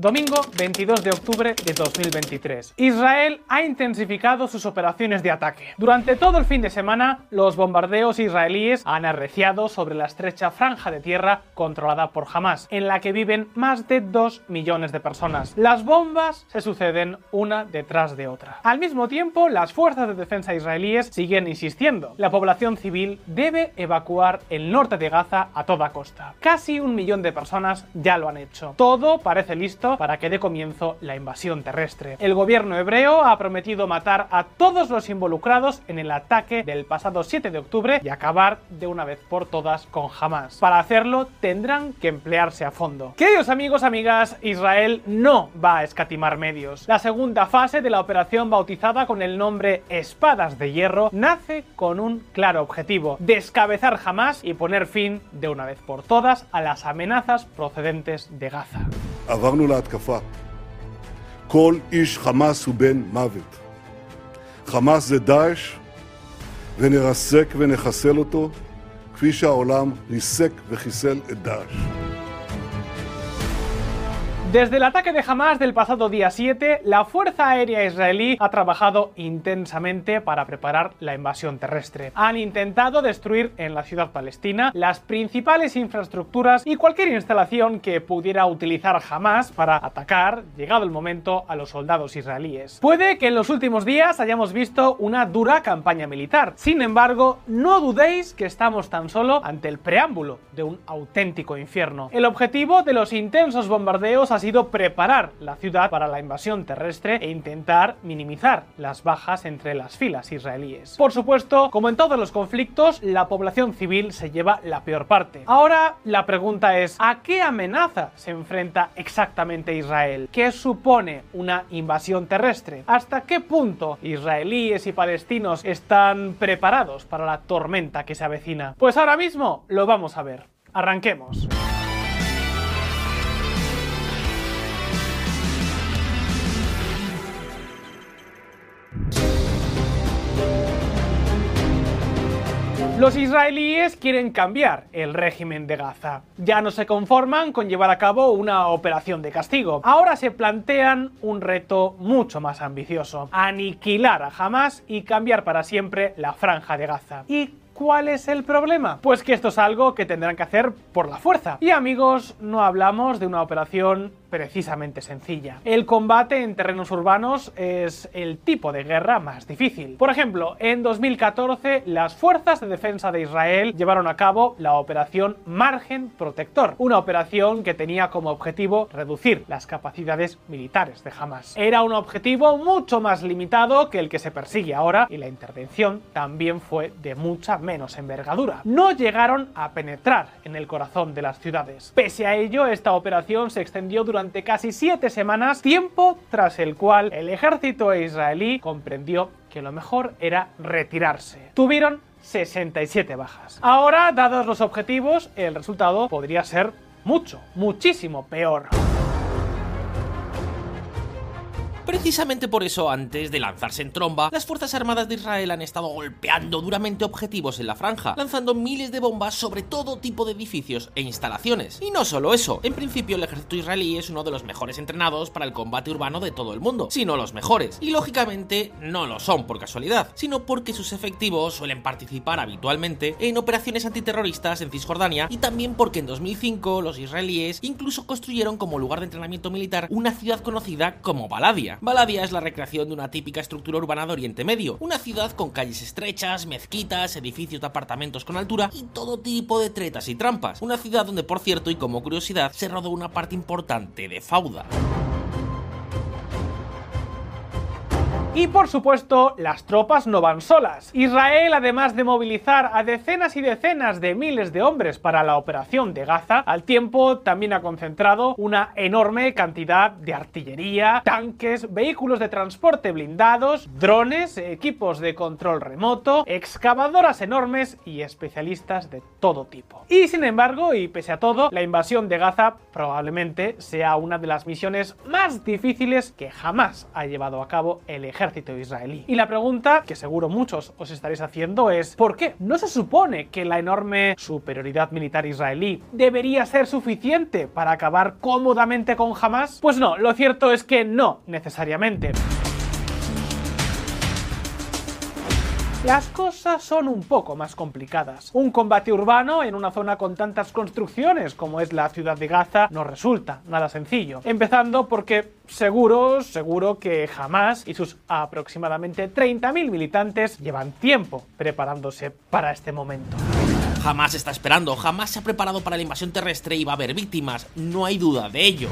Domingo 22 de octubre de 2023. Israel ha intensificado sus operaciones de ataque. Durante todo el fin de semana, los bombardeos israelíes han arreciado sobre la estrecha franja de tierra controlada por Hamas, en la que viven más de 2 millones de personas. Las bombas se suceden una detrás de otra. Al mismo tiempo, las fuerzas de defensa israelíes siguen insistiendo. La población civil debe evacuar el norte de Gaza a toda costa. Casi un millón de personas ya lo han hecho. Todo parece listo para que dé comienzo la invasión terrestre. El gobierno hebreo ha prometido matar a todos los involucrados en el ataque del pasado 7 de octubre y acabar de una vez por todas con Hamas. Para hacerlo tendrán que emplearse a fondo. Queridos amigos, amigas, Israel no va a escatimar medios. La segunda fase de la operación bautizada con el nombre Espadas de Hierro nace con un claro objetivo, descabezar Hamas y poner fin de una vez por todas a las amenazas procedentes de Gaza. עברנו להתקפה. כל איש חמאס הוא בן מוות. חמאס זה דאעש, ונרסק ונחסל אותו, כפי שהעולם ריסק וחיסל את דאעש. Desde el ataque de Hamas del pasado día 7, la Fuerza Aérea Israelí ha trabajado intensamente para preparar la invasión terrestre. Han intentado destruir en la ciudad palestina las principales infraestructuras y cualquier instalación que pudiera utilizar Hamas para atacar, llegado el momento, a los soldados israelíes. Puede que en los últimos días hayamos visto una dura campaña militar. Sin embargo, no dudéis que estamos tan solo ante el preámbulo de un auténtico infierno. El objetivo de los intensos bombardeos ha sido preparar la ciudad para la invasión terrestre e intentar minimizar las bajas entre las filas israelíes. Por supuesto, como en todos los conflictos, la población civil se lleva la peor parte. Ahora la pregunta es, ¿a qué amenaza se enfrenta exactamente Israel? ¿Qué supone una invasión terrestre? ¿Hasta qué punto israelíes y palestinos están preparados para la tormenta que se avecina? Pues ahora mismo lo vamos a ver. Arranquemos. Los israelíes quieren cambiar el régimen de Gaza. Ya no se conforman con llevar a cabo una operación de castigo. Ahora se plantean un reto mucho más ambicioso. Aniquilar a Hamas y cambiar para siempre la franja de Gaza. ¿Y ¿Cuál es el problema? Pues que esto es algo que tendrán que hacer por la fuerza. Y amigos, no hablamos de una operación precisamente sencilla. El combate en terrenos urbanos es el tipo de guerra más difícil. Por ejemplo, en 2014 las fuerzas de defensa de Israel llevaron a cabo la operación Margen Protector, una operación que tenía como objetivo reducir las capacidades militares de Hamas. Era un objetivo mucho más limitado que el que se persigue ahora y la intervención también fue de mucha menos envergadura. No llegaron a penetrar en el corazón de las ciudades. Pese a ello, esta operación se extendió durante durante casi siete semanas, tiempo tras el cual el ejército israelí comprendió que lo mejor era retirarse. Tuvieron 67 bajas. Ahora, dados los objetivos, el resultado podría ser mucho, muchísimo peor. Precisamente por eso, antes de lanzarse en tromba, las Fuerzas Armadas de Israel han estado golpeando duramente objetivos en la franja, lanzando miles de bombas sobre todo tipo de edificios e instalaciones. Y no solo eso, en principio el ejército israelí es uno de los mejores entrenados para el combate urbano de todo el mundo, sino los mejores. Y lógicamente no lo son por casualidad, sino porque sus efectivos suelen participar habitualmente en operaciones antiterroristas en Cisjordania y también porque en 2005 los israelíes incluso construyeron como lugar de entrenamiento militar una ciudad conocida como Baladia. Baladia es la recreación de una típica estructura urbana de Oriente Medio, una ciudad con calles estrechas, mezquitas, edificios de apartamentos con altura y todo tipo de tretas y trampas. Una ciudad donde, por cierto, y como curiosidad, se rodó una parte importante de Fauda. Y por supuesto, las tropas no van solas. Israel, además de movilizar a decenas y decenas de miles de hombres para la operación de Gaza, al tiempo también ha concentrado una enorme cantidad de artillería, tanques, vehículos de transporte blindados, drones, equipos de control remoto, excavadoras enormes y especialistas de todo tipo. Y sin embargo, y pese a todo, la invasión de Gaza probablemente sea una de las misiones más difíciles que jamás ha llevado a cabo el ejército ejército israelí. Y la pregunta que seguro muchos os estaréis haciendo es ¿por qué? ¿No se supone que la enorme superioridad militar israelí debería ser suficiente para acabar cómodamente con Hamas? Pues no, lo cierto es que no necesariamente. Las cosas son un poco más complicadas. Un combate urbano en una zona con tantas construcciones como es la ciudad de Gaza no resulta nada sencillo. Empezando porque seguro, seguro que jamás y sus aproximadamente 30.000 militantes llevan tiempo preparándose para este momento. Jamás está esperando, jamás se ha preparado para la invasión terrestre y va a haber víctimas, no hay duda de ello.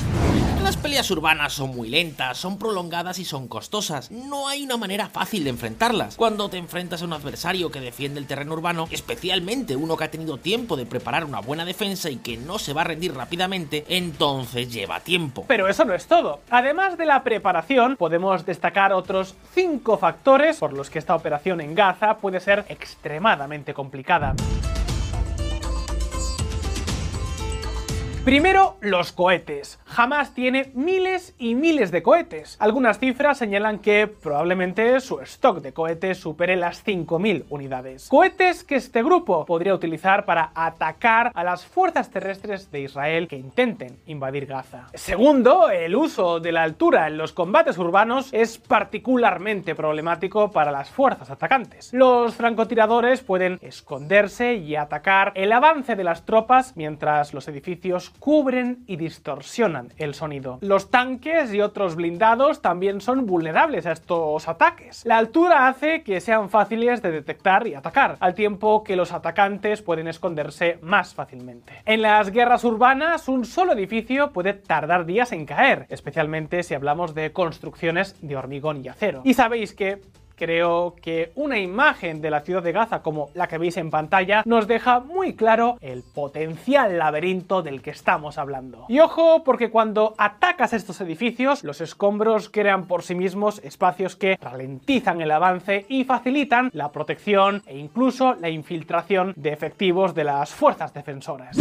Las peleas urbanas son muy lentas, son prolongadas y son costosas. No hay una manera fácil de enfrentarlas. Cuando te enfrentas a un adversario que defiende el terreno urbano, especialmente uno que ha tenido tiempo de preparar una buena defensa y que no se va a rendir rápidamente, entonces lleva tiempo. Pero eso no es todo. Además de la preparación, podemos destacar otros 5 factores por los que esta operación en Gaza puede ser extremadamente complicada. Primero, los cohetes. Hamas tiene miles y miles de cohetes. Algunas cifras señalan que probablemente su stock de cohetes supere las 5.000 unidades. Cohetes que este grupo podría utilizar para atacar a las fuerzas terrestres de Israel que intenten invadir Gaza. Segundo, el uso de la altura en los combates urbanos es particularmente problemático para las fuerzas atacantes. Los francotiradores pueden esconderse y atacar el avance de las tropas mientras los edificios cubren y distorsionan el sonido. Los tanques y otros blindados también son vulnerables a estos ataques. La altura hace que sean fáciles de detectar y atacar, al tiempo que los atacantes pueden esconderse más fácilmente. En las guerras urbanas, un solo edificio puede tardar días en caer, especialmente si hablamos de construcciones de hormigón y acero. Y sabéis que creo que una imagen de la ciudad de Gaza como la que veis en pantalla nos deja muy claro el potencial laberinto del que estamos hablando. Y ojo, porque cuando atacas estos edificios, los escombros crean por sí mismos espacios que ralentizan el avance y facilitan la protección e incluso la infiltración de efectivos de las fuerzas defensoras.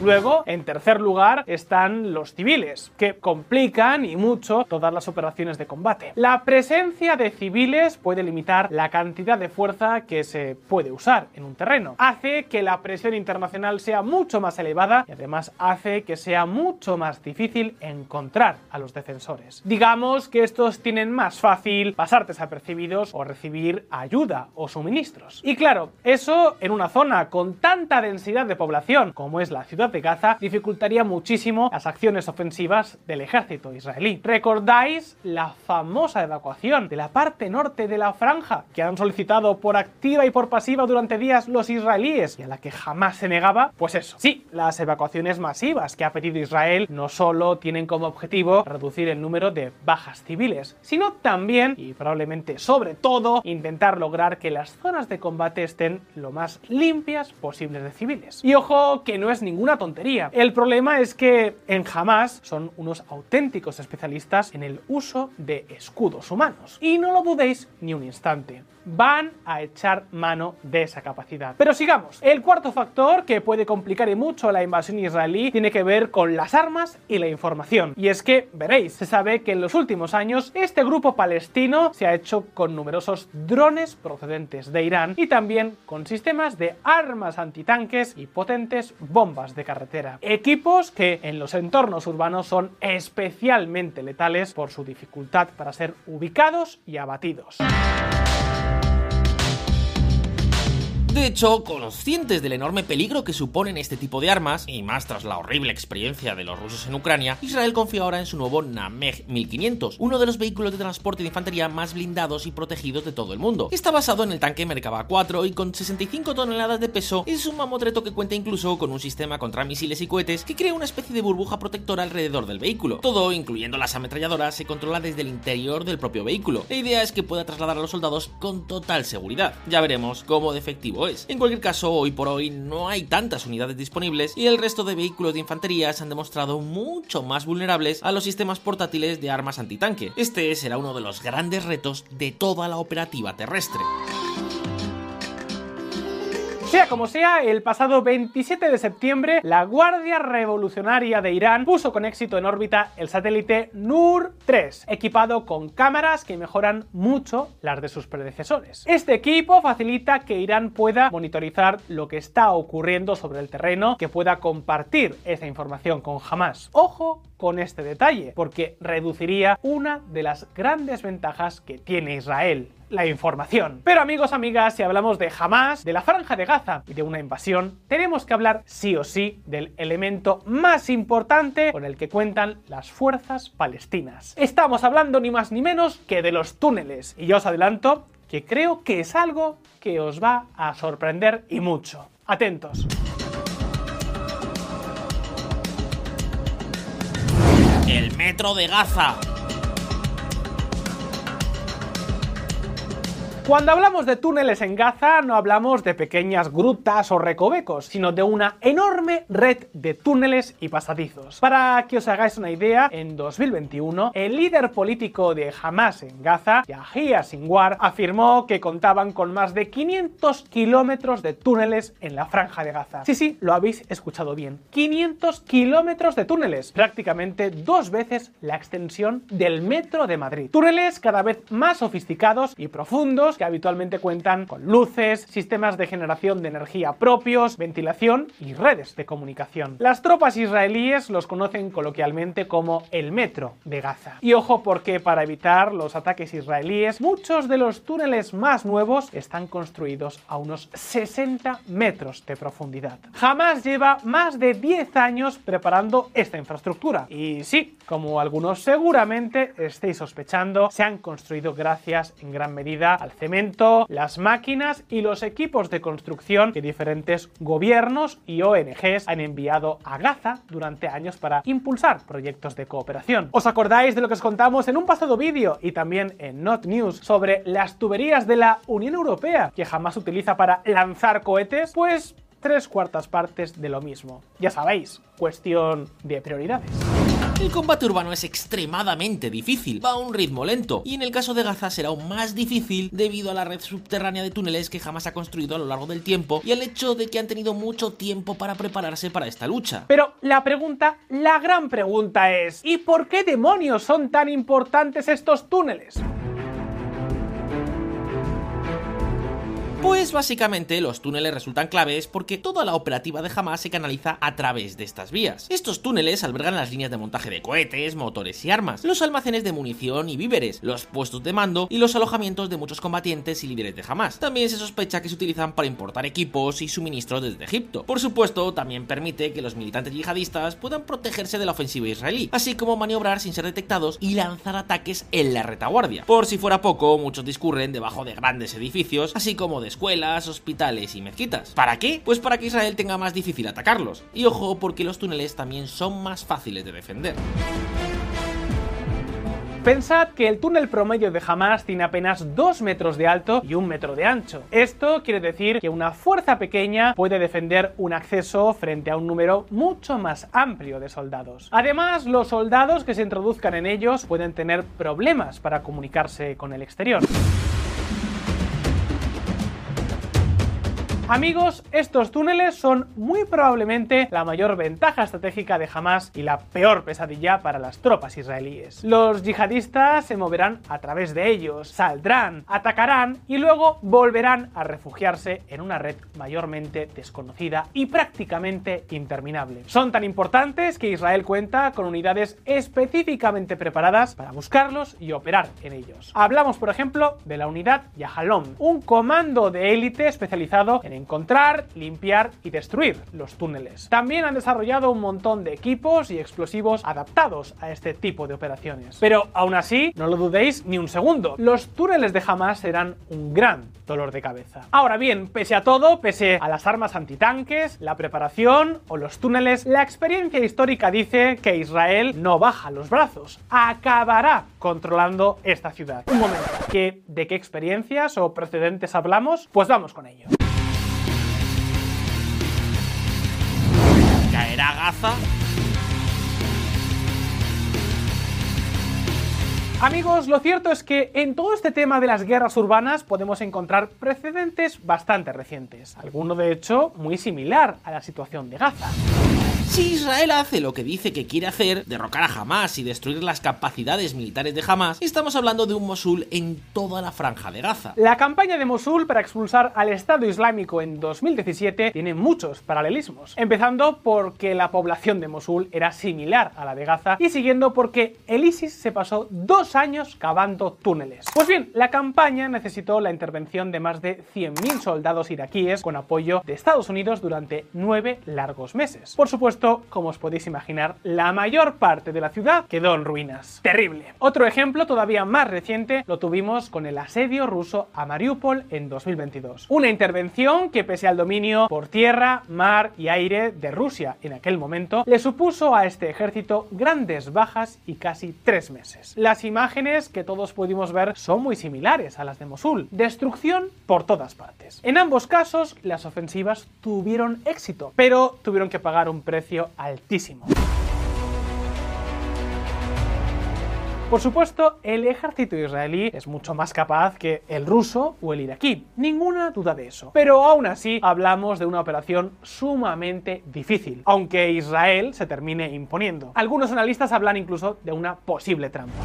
Luego, en tercer lugar, están los civiles, que complican y mucho todas las operaciones de combate. La presencia de civiles puede limitar la cantidad de fuerza que se puede usar en un terreno. Hace que la presión internacional sea mucho más elevada y además hace que sea mucho más difícil encontrar a los defensores. Digamos que estos tienen más fácil pasar desapercibidos o recibir ayuda o suministros. Y claro, eso en una zona con tanta densidad de población como es la ciudad de Gaza dificultaría muchísimo las acciones ofensivas del ejército israelí. ¿Recordáis la famosa evacuación de la parte norte de la franja que han solicitado por activa y por pasiva durante días los israelíes y a la que jamás se negaba? Pues eso, sí, las evacuaciones masivas que ha pedido Israel no solo tienen como objetivo reducir el número de bajas civiles, sino también, y probablemente sobre todo, intentar lograr que las zonas de combate estén lo más limpias posibles de civiles. Y ojo que no es ninguna tontería. El problema es que en Hamas son unos auténticos especialistas en el uso de escudos humanos. Y no lo dudéis ni un instante van a echar mano de esa capacidad. Pero sigamos. El cuarto factor que puede complicar y mucho la invasión israelí tiene que ver con las armas y la información. Y es que, veréis, se sabe que en los últimos años este grupo palestino se ha hecho con numerosos drones procedentes de Irán y también con sistemas de armas antitanques y potentes bombas de carretera. Equipos que en los entornos urbanos son especialmente letales por su dificultad para ser ubicados y abatidos. De hecho, conscientes del enorme peligro que suponen este tipo de armas, y más tras la horrible experiencia de los rusos en Ucrania, Israel confía ahora en su nuevo Nameg 1500, uno de los vehículos de transporte de infantería más blindados y protegidos de todo el mundo. Está basado en el tanque Merkava 4 y con 65 toneladas de peso es un mamotreto que cuenta incluso con un sistema contra misiles y cohetes que crea una especie de burbuja protectora alrededor del vehículo. Todo, incluyendo las ametralladoras, se controla desde el interior del propio vehículo. La idea es que pueda trasladar a los soldados con total seguridad. Ya veremos cómo de efectivo en cualquier caso, hoy por hoy no hay tantas unidades disponibles y el resto de vehículos de infantería se han demostrado mucho más vulnerables a los sistemas portátiles de armas antitanque. Este será uno de los grandes retos de toda la operativa terrestre. Sea como sea, el pasado 27 de septiembre, la Guardia Revolucionaria de Irán puso con éxito en órbita el satélite Nur 3, equipado con cámaras que mejoran mucho las de sus predecesores. Este equipo facilita que Irán pueda monitorizar lo que está ocurriendo sobre el terreno, que pueda compartir esa información con Hamas. Ojo con este detalle, porque reduciría una de las grandes ventajas que tiene Israel, la información. Pero amigos, amigas, si hablamos de Hamas, de la franja de Gaza y de una invasión, tenemos que hablar sí o sí del elemento más importante con el que cuentan las fuerzas palestinas. Estamos hablando ni más ni menos que de los túneles. Y yo os adelanto que creo que es algo que os va a sorprender y mucho. Atentos. El metro de Gaza. Cuando hablamos de túneles en Gaza no hablamos de pequeñas grutas o recovecos, sino de una enorme red de túneles y pasadizos. Para que os hagáis una idea, en 2021 el líder político de Hamas en Gaza, Yahya Sinwar, afirmó que contaban con más de 500 kilómetros de túneles en la franja de Gaza. Sí, sí, lo habéis escuchado bien. 500 kilómetros de túneles, prácticamente dos veces la extensión del metro de Madrid. Túneles cada vez más sofisticados y profundos que habitualmente cuentan con luces, sistemas de generación de energía propios, ventilación y redes de comunicación. Las tropas israelíes los conocen coloquialmente como el metro de Gaza. Y ojo porque para evitar los ataques israelíes, muchos de los túneles más nuevos están construidos a unos 60 metros de profundidad. Jamás lleva más de 10 años preparando esta infraestructura. Y sí, como algunos seguramente estéis sospechando, se han construido gracias en gran medida al las máquinas y los equipos de construcción que diferentes gobiernos y ONGs han enviado a Gaza durante años para impulsar proyectos de cooperación. ¿Os acordáis de lo que os contamos en un pasado vídeo y también en Not News sobre las tuberías de la Unión Europea que jamás utiliza para lanzar cohetes? Pues tres cuartas partes de lo mismo. Ya sabéis, cuestión de prioridades. El combate urbano es extremadamente difícil, va a un ritmo lento, y en el caso de Gaza será aún más difícil debido a la red subterránea de túneles que jamás ha construido a lo largo del tiempo y al hecho de que han tenido mucho tiempo para prepararse para esta lucha. Pero la pregunta, la gran pregunta es, ¿y por qué demonios son tan importantes estos túneles? Pues básicamente los túneles resultan claves porque toda la operativa de Hamas se canaliza a través de estas vías. Estos túneles albergan las líneas de montaje de cohetes, motores y armas, los almacenes de munición y víveres, los puestos de mando y los alojamientos de muchos combatientes y líderes de Hamas. También se sospecha que se utilizan para importar equipos y suministros desde Egipto. Por supuesto, también permite que los militantes yihadistas puedan protegerse de la ofensiva israelí, así como maniobrar sin ser detectados y lanzar ataques en la retaguardia. Por si fuera poco, muchos discurren debajo de grandes edificios, así como de escuelas, hospitales y mezquitas. ¿Para qué? Pues para que Israel tenga más difícil atacarlos. Y ojo, porque los túneles también son más fáciles de defender. Pensad que el túnel promedio de Hamas tiene apenas 2 metros de alto y 1 metro de ancho. Esto quiere decir que una fuerza pequeña puede defender un acceso frente a un número mucho más amplio de soldados. Además, los soldados que se introduzcan en ellos pueden tener problemas para comunicarse con el exterior. Amigos, estos túneles son muy probablemente la mayor ventaja estratégica de Hamas y la peor pesadilla para las tropas israelíes. Los yihadistas se moverán a través de ellos, saldrán, atacarán y luego volverán a refugiarse en una red mayormente desconocida y prácticamente interminable. Son tan importantes que Israel cuenta con unidades específicamente preparadas para buscarlos y operar en ellos. Hablamos, por ejemplo, de la unidad Yahalom, un comando de élite especializado en encontrar, limpiar y destruir los túneles. También han desarrollado un montón de equipos y explosivos adaptados a este tipo de operaciones. Pero aún así, no lo dudéis ni un segundo, los túneles de Hamas serán un gran dolor de cabeza. Ahora bien, pese a todo, pese a las armas antitanques, la preparación o los túneles, la experiencia histórica dice que Israel no baja los brazos, acabará controlando esta ciudad. Un momento, ¿que, ¿de qué experiencias o precedentes hablamos? Pues vamos con ello. ¿Caerá Gaza? Amigos, lo cierto es que en todo este tema de las guerras urbanas podemos encontrar precedentes bastante recientes, alguno de hecho muy similar a la situación de Gaza. Si Israel hace lo que dice que quiere hacer, derrocar a Hamas y destruir las capacidades militares de Hamas, estamos hablando de un Mosul en toda la franja de Gaza. La campaña de Mosul para expulsar al Estado Islámico en 2017 tiene muchos paralelismos, empezando porque la población de Mosul era similar a la de Gaza y siguiendo porque el ISIS se pasó dos años cavando túneles. Pues bien, la campaña necesitó la intervención de más de 100.000 soldados iraquíes con apoyo de Estados Unidos durante nueve largos meses. Por supuesto, como os podéis imaginar, la mayor parte de la ciudad quedó en ruinas. Terrible. Otro ejemplo todavía más reciente lo tuvimos con el asedio ruso a Mariupol en 2022. Una intervención que pese al dominio por tierra, mar y aire de Rusia en aquel momento, le supuso a este ejército grandes bajas y casi tres meses. Las imágenes que todos pudimos ver son muy similares a las de Mosul. Destrucción por todas partes. En ambos casos, las ofensivas tuvieron éxito, pero tuvieron que pagar un precio altísimo. Por supuesto, el ejército israelí es mucho más capaz que el ruso o el iraquí, ninguna duda de eso. Pero aún así, hablamos de una operación sumamente difícil, aunque Israel se termine imponiendo. Algunos analistas hablan incluso de una posible trampa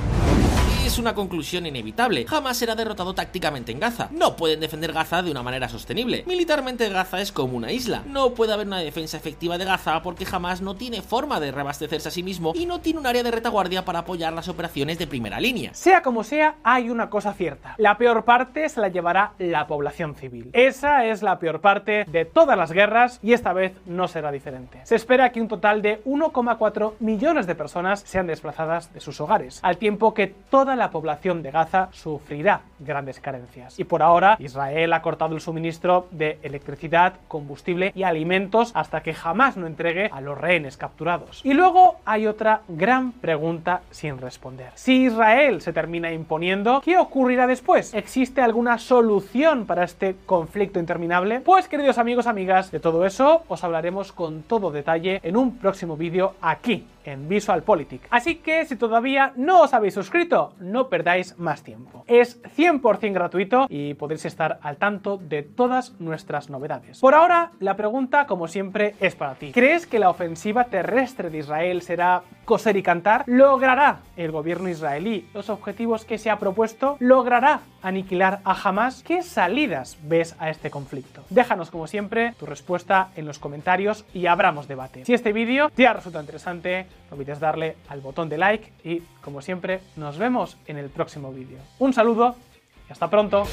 es una conclusión inevitable. Jamás será derrotado tácticamente en Gaza. No pueden defender Gaza de una manera sostenible. Militarmente Gaza es como una isla. No puede haber una defensa efectiva de Gaza porque jamás no tiene forma de reabastecerse a sí mismo y no tiene un área de retaguardia para apoyar las operaciones de primera línea. Sea como sea, hay una cosa cierta. La peor parte se la llevará la población civil. Esa es la peor parte de todas las guerras y esta vez no será diferente. Se espera que un total de 1,4 millones de personas sean desplazadas de sus hogares, al tiempo que toda la población de Gaza sufrirá grandes carencias. Y por ahora, Israel ha cortado el suministro de electricidad, combustible y alimentos hasta que jamás no entregue a los rehenes capturados. Y luego hay otra gran pregunta sin responder. Si Israel se termina imponiendo, ¿qué ocurrirá después? ¿Existe alguna solución para este conflicto interminable? Pues queridos amigos, amigas, de todo eso os hablaremos con todo detalle en un próximo vídeo aquí en VisualPolitik. Así que si todavía no os habéis suscrito, no perdáis más tiempo. Es 100% gratuito y podréis estar al tanto de todas nuestras novedades. Por ahora, la pregunta, como siempre, es para ti. ¿Crees que la ofensiva terrestre de Israel será coser y cantar? ¿Logrará el gobierno israelí los objetivos que se ha propuesto? ¿Logrará aniquilar a Hamas? ¿Qué salidas ves a este conflicto? Déjanos, como siempre, tu respuesta en los comentarios y abramos debate. Si este vídeo te ha resultado interesante, no olvides darle al botón de like y, como siempre, nos vemos en el próximo vídeo. Un saludo y hasta pronto.